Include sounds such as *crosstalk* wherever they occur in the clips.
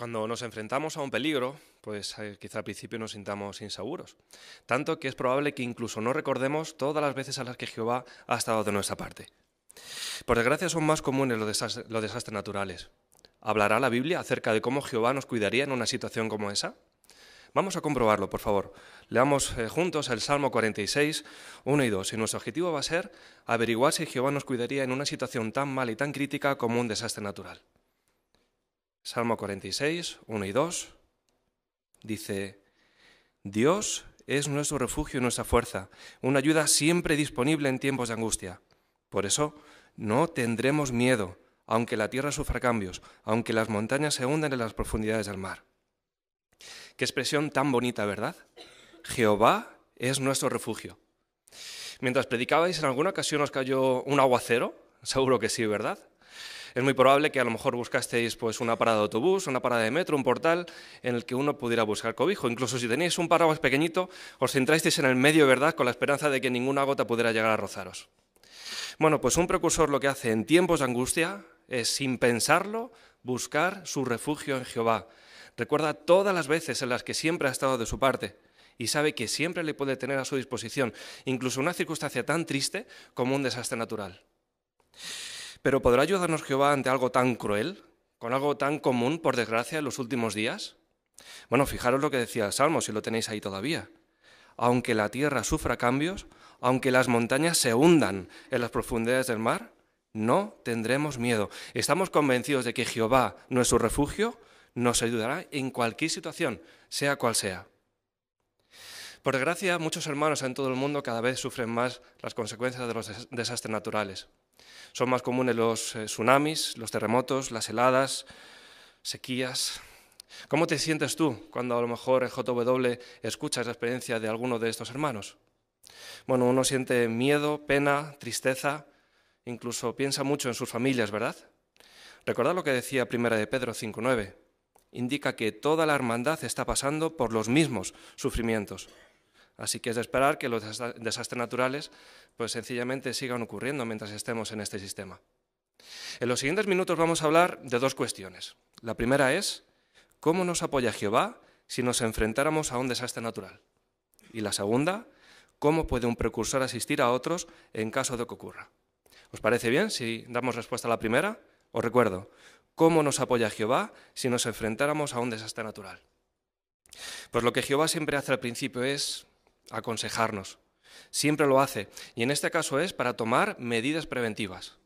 Cuando nos enfrentamos a un peligro, pues eh, quizá al principio nos sintamos inseguros. Tanto que es probable que incluso no recordemos todas las veces a las que Jehová ha estado de nuestra parte. Por desgracia son más comunes los, desastres naturales. ¿Hablará la Biblia acerca de cómo Jehová nos cuidaría en una situación como esa? Vamos a comprobarlo, por favor. Leamos eh, juntos el Salmo 46, 1 y 2. Y nuestro objetivo va a ser averiguar si Jehová nos cuidaría en una situación tan mala y tan crítica como un desastre natural. Salmo 46, 1 y 2 dice, Dios es nuestro refugio y nuestra fuerza, una ayuda siempre disponible en tiempos de angustia. Por eso no tendremos miedo, aunque la tierra sufra cambios, aunque las montañas se hundan en las profundidades del mar. Qué expresión tan bonita, ¿verdad? Jehová es nuestro refugio. Mientras predicabais, en alguna ocasión os cayó un aguacero, seguro que sí, ¿verdad? Es muy probable que a lo mejor buscasteis pues, una parada de autobús, una parada de metro, un portal en el que uno pudiera buscar cobijo. Incluso si tenéis un paraguas pequeñito, os centrasteis en el medio, ¿verdad?, con la esperanza de que ninguna gota pudiera llegar a rozaros. Bueno, pues un precursor lo que hace en tiempos de angustia es, sin pensarlo, buscar su refugio en Jehová. Recuerda todas las veces en las que siempre ha estado de su parte y sabe que siempre le puede tener a su disposición, incluso una circunstancia tan triste como un desastre natural. Pero ¿podrá ayudarnos Jehová ante algo tan cruel, con algo tan común, por desgracia, en los últimos días? Bueno, fijaros lo que decía el Salmo, si lo tenéis ahí todavía. Aunque la tierra sufra cambios, aunque las montañas se hundan en las profundidades del mar, no tendremos miedo. Estamos convencidos de que Jehová, nuestro refugio, nos ayudará en cualquier situación, sea cual sea. Por desgracia, muchos hermanos en todo el mundo cada vez sufren más las consecuencias de los desastres naturales. Son más comunes los eh, tsunamis, los terremotos, las heladas, sequías. ¿Cómo te sientes tú cuando a lo mejor en JW escuchas la experiencia de alguno de estos hermanos? Bueno, uno siente miedo, pena, tristeza, incluso piensa mucho en sus familias, ¿verdad? Recordad lo que decía Primera de Pedro 5.9. Indica que toda la hermandad está pasando por los mismos sufrimientos. Así que es de esperar que los desastres naturales pues sencillamente sigan ocurriendo mientras estemos en este sistema. En los siguientes minutos vamos a hablar de dos cuestiones. La primera es cómo nos apoya Jehová si nos enfrentáramos a un desastre natural. Y la segunda, cómo puede un precursor asistir a otros en caso de que ocurra. ¿Os parece bien si damos respuesta a la primera? Os recuerdo, ¿cómo nos apoya Jehová si nos enfrentáramos a un desastre natural? Pues lo que Jehová siempre hace al principio es aconsejarnos. Siempre lo hace. Y en este caso es para tomar medidas preventivas.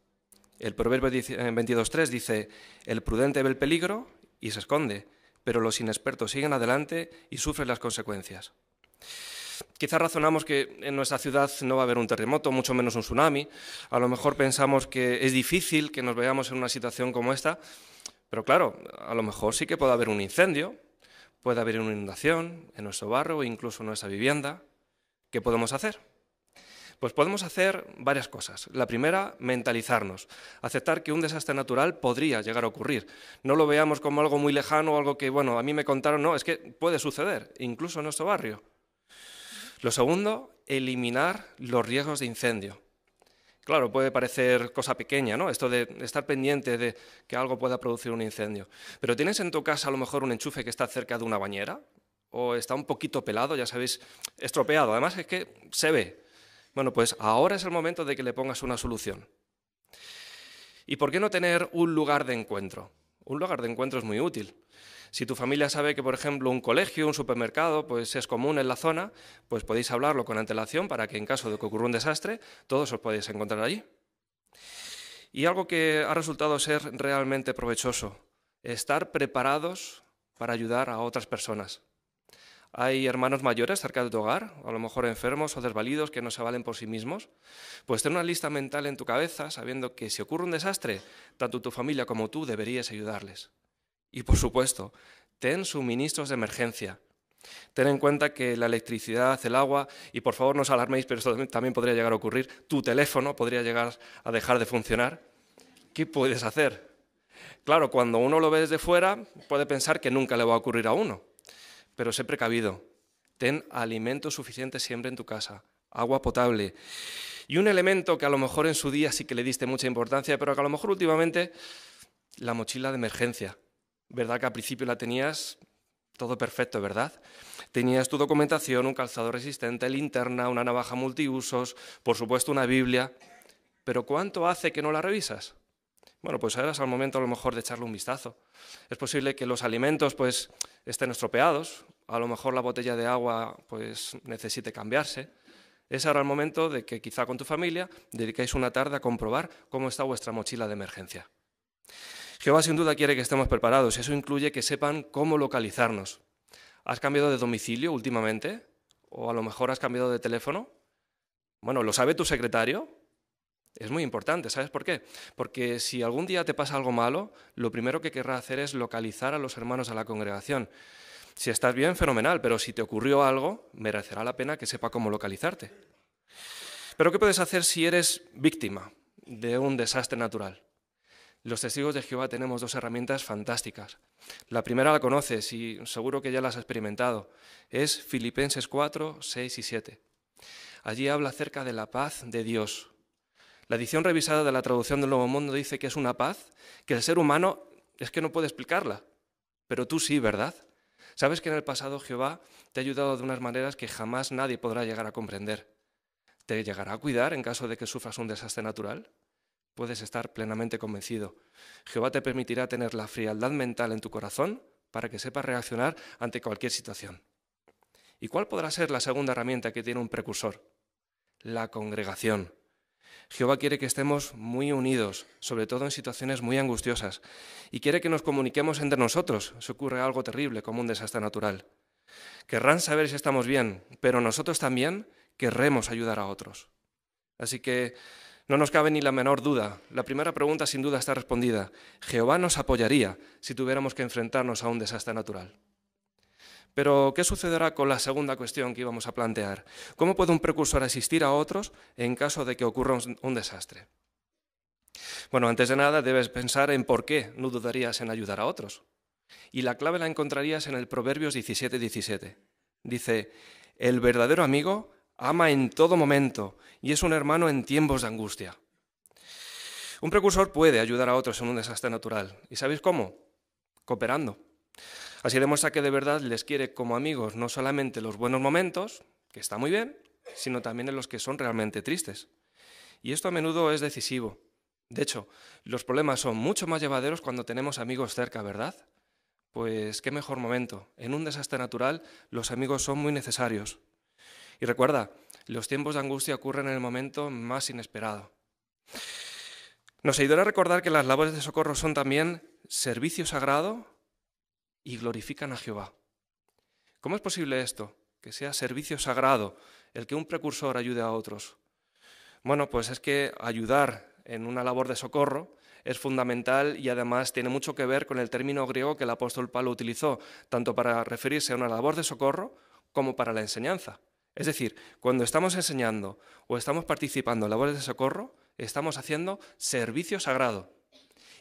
El Proverbio 22.3 dice, el prudente ve el peligro y se esconde, pero los inexpertos siguen adelante y sufren las consecuencias. Quizás razonamos que en nuestra ciudad no va a haber un terremoto, mucho menos un tsunami. A lo mejor pensamos que es difícil que nos veamos en una situación como esta, pero claro, a lo mejor sí que puede haber un incendio, puede haber una inundación en nuestro barrio o incluso en nuestra vivienda. ¿Qué podemos hacer? Pues podemos hacer varias cosas. La primera, mentalizarnos, aceptar que un desastre natural podría llegar a ocurrir. No lo veamos como algo muy lejano o algo que, bueno, a mí me contaron, no, es que puede suceder, incluso en nuestro barrio. Lo segundo, eliminar los riesgos de incendio. Claro, puede parecer cosa pequeña, ¿no? Esto de estar pendiente de que algo pueda producir un incendio. Pero tienes en tu casa a lo mejor un enchufe que está cerca de una bañera, o está un poquito pelado, ya sabéis, estropeado. Además es que se ve. Bueno, pues ahora es el momento de que le pongas una solución. ¿Y por qué no tener un lugar de encuentro? Un lugar de encuentro es muy útil. Si tu familia sabe que, por ejemplo, un colegio, un supermercado, pues es común en la zona, pues podéis hablarlo con antelación para que en caso de que ocurra un desastre, todos os podéis encontrar allí. Y algo que ha resultado ser realmente provechoso, estar preparados para ayudar a otras personas. Hay hermanos mayores cerca de tu hogar, a lo mejor enfermos o desvalidos que no se valen por sí mismos. Pues ten una lista mental en tu cabeza sabiendo que si ocurre un desastre, tanto tu familia como tú deberías ayudarles. Y por supuesto, ten suministros de emergencia. Ten en cuenta que la electricidad, el agua, y por favor no os alarméis, pero esto también podría llegar a ocurrir, tu teléfono podría llegar a dejar de funcionar. ¿Qué puedes hacer? Claro, cuando uno lo ve desde fuera, puede pensar que nunca le va a ocurrir a uno pero sé precavido. Ten alimento suficiente siempre en tu casa, agua potable. Y un elemento que a lo mejor en su día sí que le diste mucha importancia, pero que a lo mejor últimamente la mochila de emergencia. ¿Verdad que al principio la tenías todo perfecto, ¿verdad? Tenías tu documentación, un calzado resistente, linterna, una navaja multiusos, por supuesto una Biblia. Pero ¿cuánto hace que no la revisas? Bueno, pues ahora es el momento a lo mejor de echarle un vistazo. Es posible que los alimentos pues estén estropeados, a lo mejor la botella de agua pues necesite cambiarse. Es ahora el momento de que quizá con tu familia dediquéis una tarde a comprobar cómo está vuestra mochila de emergencia. Jehová sin duda quiere que estemos preparados y eso incluye que sepan cómo localizarnos. ¿Has cambiado de domicilio últimamente? ¿O a lo mejor has cambiado de teléfono? Bueno, ¿lo sabe tu secretario? Es muy importante, ¿sabes por qué? Porque si algún día te pasa algo malo, lo primero que querrá hacer es localizar a los hermanos de la congregación. Si estás bien, fenomenal, pero si te ocurrió algo, merecerá la pena que sepa cómo localizarte. Pero ¿qué puedes hacer si eres víctima de un desastre natural? Los testigos de Jehová tenemos dos herramientas fantásticas. La primera la conoces y seguro que ya la has experimentado. Es Filipenses 4, 6 y 7. Allí habla acerca de la paz de Dios, la edición revisada de la traducción del Nuevo Mundo dice que es una paz que el ser humano es que no puede explicarla, pero tú sí, ¿verdad? Sabes que en el pasado Jehová te ha ayudado de unas maneras que jamás nadie podrá llegar a comprender. ¿Te llegará a cuidar en caso de que sufras un desastre natural? Puedes estar plenamente convencido. Jehová te permitirá tener la frialdad mental en tu corazón para que sepas reaccionar ante cualquier situación. ¿Y cuál podrá ser la segunda herramienta que tiene un precursor? La congregación. Jehová quiere que estemos muy unidos, sobre todo en situaciones muy angustiosas, y quiere que nos comuniquemos entre nosotros si ocurre algo terrible como un desastre natural. Querrán saber si estamos bien, pero nosotros también querremos ayudar a otros. Así que no nos cabe ni la menor duda. La primera pregunta sin duda está respondida. Jehová nos apoyaría si tuviéramos que enfrentarnos a un desastre natural. Pero, ¿qué sucederá con la segunda cuestión que íbamos a plantear? ¿Cómo puede un precursor asistir a otros en caso de que ocurra un desastre? Bueno, antes de nada debes pensar en por qué no dudarías en ayudar a otros. Y la clave la encontrarías en el Proverbios 17:17. 17. Dice, el verdadero amigo ama en todo momento y es un hermano en tiempos de angustia. Un precursor puede ayudar a otros en un desastre natural. ¿Y sabéis cómo? Cooperando. Así demuestra que de verdad les quiere como amigos no solamente los buenos momentos, que está muy bien, sino también en los que son realmente tristes. Y esto a menudo es decisivo. De hecho, los problemas son mucho más llevaderos cuando tenemos amigos cerca, ¿verdad? Pues qué mejor momento. En un desastre natural los amigos son muy necesarios. Y recuerda, los tiempos de angustia ocurren en el momento más inesperado. Nos ayudará a recordar que las labores de socorro son también servicio sagrado y glorifican a Jehová. ¿Cómo es posible esto? Que sea servicio sagrado el que un precursor ayude a otros. Bueno, pues es que ayudar en una labor de socorro es fundamental y además tiene mucho que ver con el término griego que el apóstol Pablo utilizó, tanto para referirse a una labor de socorro como para la enseñanza. Es decir, cuando estamos enseñando o estamos participando en labores de socorro, estamos haciendo servicio sagrado.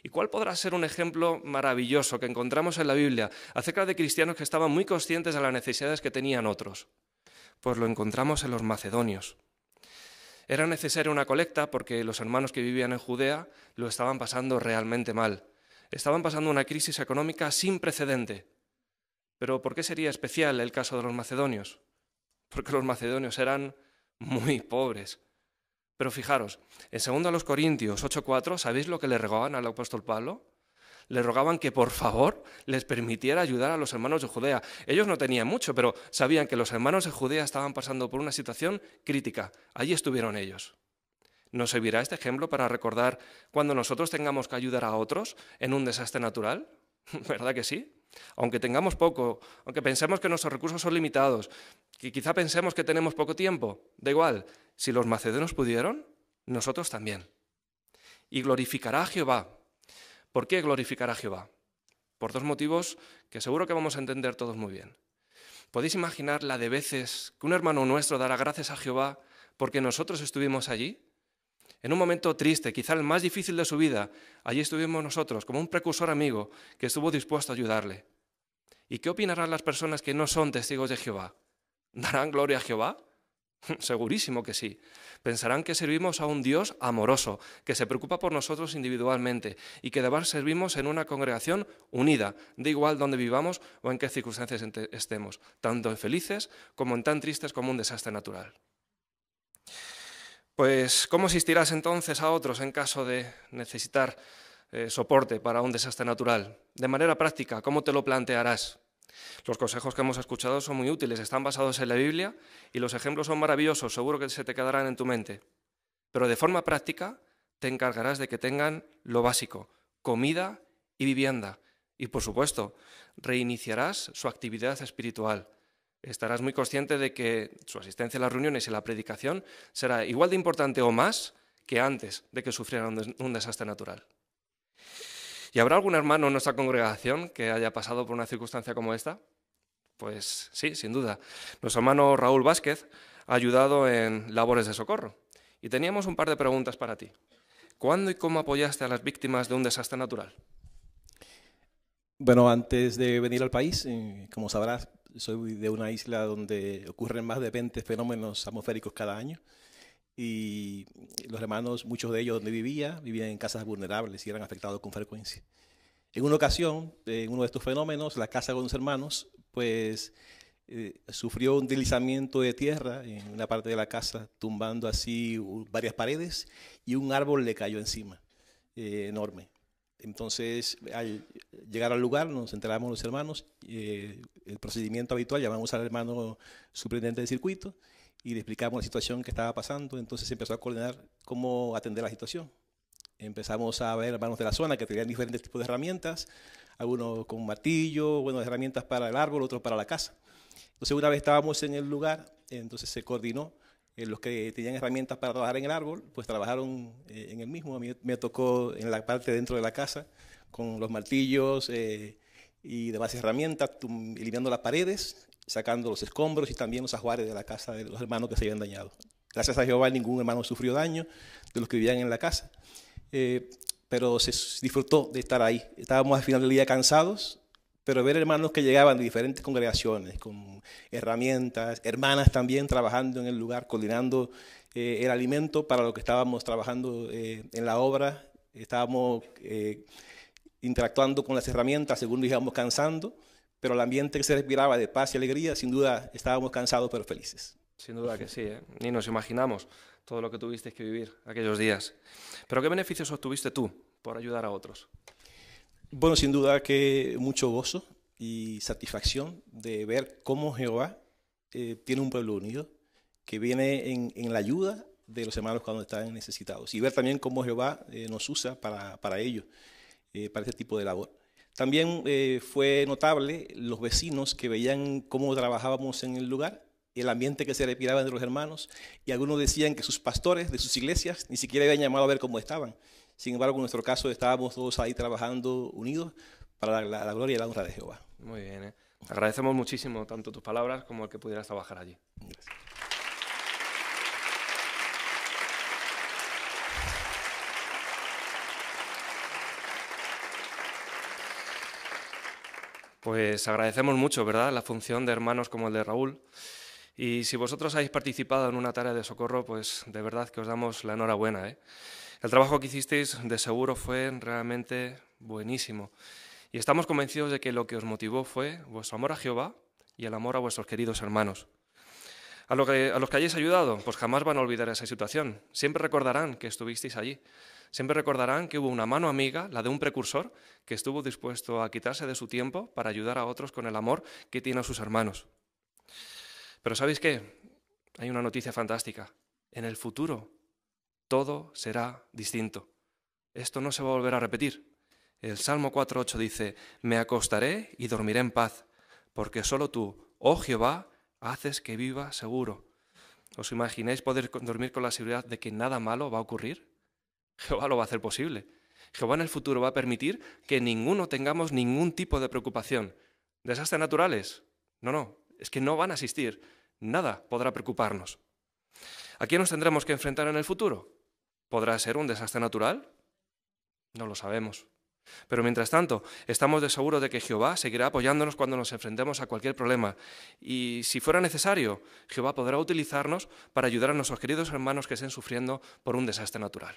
¿Y cuál podrá ser un ejemplo maravilloso que encontramos en la Biblia acerca de cristianos que estaban muy conscientes de las necesidades que tenían otros? Pues lo encontramos en los macedonios. Era necesaria una colecta porque los hermanos que vivían en Judea lo estaban pasando realmente mal. Estaban pasando una crisis económica sin precedente. Pero ¿por qué sería especial el caso de los macedonios? Porque los macedonios eran muy pobres. Pero fijaros, en 2 Corintios 8:4, ¿sabéis lo que le rogaban al apóstol Pablo? Le rogaban que por favor les permitiera ayudar a los hermanos de Judea. Ellos no tenían mucho, pero sabían que los hermanos de Judea estaban pasando por una situación crítica. Allí estuvieron ellos. ¿Nos servirá este ejemplo para recordar cuando nosotros tengamos que ayudar a otros en un desastre natural? *laughs* ¿Verdad que sí? Aunque tengamos poco, aunque pensemos que nuestros recursos son limitados, que quizá pensemos que tenemos poco tiempo, da igual, si los macedonios pudieron, nosotros también. Y glorificará a Jehová. ¿Por qué glorificará a Jehová? Por dos motivos que seguro que vamos a entender todos muy bien. ¿Podéis imaginar la de veces que un hermano nuestro dará gracias a Jehová porque nosotros estuvimos allí? En un momento triste, quizá el más difícil de su vida, allí estuvimos nosotros, como un precursor amigo que estuvo dispuesto a ayudarle. ¿Y qué opinarán las personas que no son testigos de Jehová? ¿Darán gloria a Jehová? *laughs* Segurísimo que sí. Pensarán que servimos a un Dios amoroso, que se preocupa por nosotros individualmente y que de servimos en una congregación unida, de igual donde vivamos o en qué circunstancias estemos, tanto en felices como en tan tristes como un desastre natural. Pues, ¿cómo asistirás entonces a otros en caso de necesitar eh, soporte para un desastre natural? De manera práctica, ¿cómo te lo plantearás? Los consejos que hemos escuchado son muy útiles, están basados en la Biblia y los ejemplos son maravillosos, seguro que se te quedarán en tu mente. Pero de forma práctica te encargarás de que tengan lo básico, comida y vivienda. Y por supuesto, reiniciarás su actividad espiritual. Estarás muy consciente de que su asistencia a las reuniones y la predicación será igual de importante o más que antes de que sufrieran un desastre natural. ¿Y habrá algún hermano en nuestra congregación que haya pasado por una circunstancia como esta? Pues sí, sin duda. Nuestro hermano Raúl Vázquez ha ayudado en labores de socorro. Y teníamos un par de preguntas para ti. ¿Cuándo y cómo apoyaste a las víctimas de un desastre natural? Bueno, antes de venir al país, eh, como sabrás, soy de una isla donde ocurren más de 20 fenómenos atmosféricos cada año y los hermanos, muchos de ellos donde vivía, vivían en casas vulnerables y eran afectados con frecuencia. En una ocasión, en uno de estos fenómenos, la casa con los hermanos, pues eh, sufrió un deslizamiento de tierra en una parte de la casa, tumbando así varias paredes y un árbol le cayó encima, eh, enorme. Entonces, al llegar al lugar, nos enteramos los hermanos, eh, el procedimiento habitual, llamamos al hermano superintendente de circuito, y le explicamos la situación que estaba pasando. Entonces se empezó a coordinar cómo atender la situación. Empezamos a ver hermanos de la zona que tenían diferentes tipos de herramientas, algunos con martillo, bueno, herramientas para el árbol, otros para la casa. Entonces una vez estábamos en el lugar, entonces se coordinó. Eh, los que tenían herramientas para trabajar en el árbol, pues trabajaron eh, en el mismo. A mí me tocó en la parte dentro de la casa, con los martillos eh, y demás herramientas, eliminando las paredes sacando los escombros y también los ajuares de la casa de los hermanos que se habían dañado. Gracias a Jehová ningún hermano sufrió daño de los que vivían en la casa, eh, pero se disfrutó de estar ahí. Estábamos al final del día cansados, pero ver hermanos que llegaban de diferentes congregaciones, con herramientas, hermanas también trabajando en el lugar, coordinando eh, el alimento para lo que estábamos trabajando eh, en la obra, estábamos interactuando con las herramientas según íbamos cansando pero el ambiente que se respiraba de paz y alegría, sin duda estábamos cansados pero felices. Sin duda que sí, ¿eh? ni nos imaginamos todo lo que tuviste que vivir aquellos días. Pero ¿qué beneficios obtuviste tú por ayudar a otros? Bueno, sin duda que mucho gozo y satisfacción de ver cómo Jehová eh, tiene un pueblo unido, que viene en, la ayuda de los hermanos cuando están necesitados, y ver también cómo Jehová eh, nos usa para, para ello, para este tipo de labor. También eh, fue notable los vecinos que veían cómo trabajábamos en el lugar, el ambiente que se respiraba entre los hermanos, y algunos decían que sus pastores de sus iglesias ni siquiera habían llamado a ver cómo estaban. Sin embargo, en nuestro caso estábamos todos ahí trabajando unidos para la, gloria y la honra de Jehová. Muy bien, ¿eh? agradecemos muchísimo tanto tus palabras como el que pudieras trabajar allí. Gracias. Pues agradecemos mucho, ¿verdad?, la función de hermanos como el de Raúl. Y si vosotros habéis participado en una tarea de socorro, pues de verdad que os damos la enhorabuena. ¿eh? El trabajo que hicisteis de seguro fue realmente buenísimo. Y estamos convencidos de que lo que os motivó fue vuestro amor a Jehová y el amor a vuestros queridos hermanos. A, a los que hayáis ayudado, pues jamás van a olvidar esa situación. Siempre recordarán que estuvisteis allí. Siempre recordarán que hubo una mano amiga, la de un precursor, que estuvo dispuesto a quitarse de su tiempo para ayudar a otros con el amor que tiene a sus hermanos. Pero ¿sabéis qué? Hay una noticia fantástica. En el futuro todo será distinto. Esto no se va a volver a repetir. El Salmo 4.8 dice, me acostaré y dormiré en paz, porque solo tú, oh Jehová, haces que viva seguro. ¿Os imagináis poder dormir con la seguridad de que nada malo va a ocurrir? Jehová lo va a hacer posible. Jehová en el futuro va a permitir que ninguno tengamos ningún tipo de preocupación. ¿Desastres naturales? No, no, es que no van a existir. Nada podrá preocuparnos. ¿A quién nos tendremos que enfrentar en el futuro? ¿Podrá ser un desastre natural? No lo sabemos. Pero mientras tanto, estamos de seguro de que Jehová seguirá apoyándonos cuando nos enfrentemos a cualquier problema. Y si fuera necesario, Jehová podrá utilizarnos para ayudar a nuestros queridos hermanos que estén sufriendo por un desastre natural.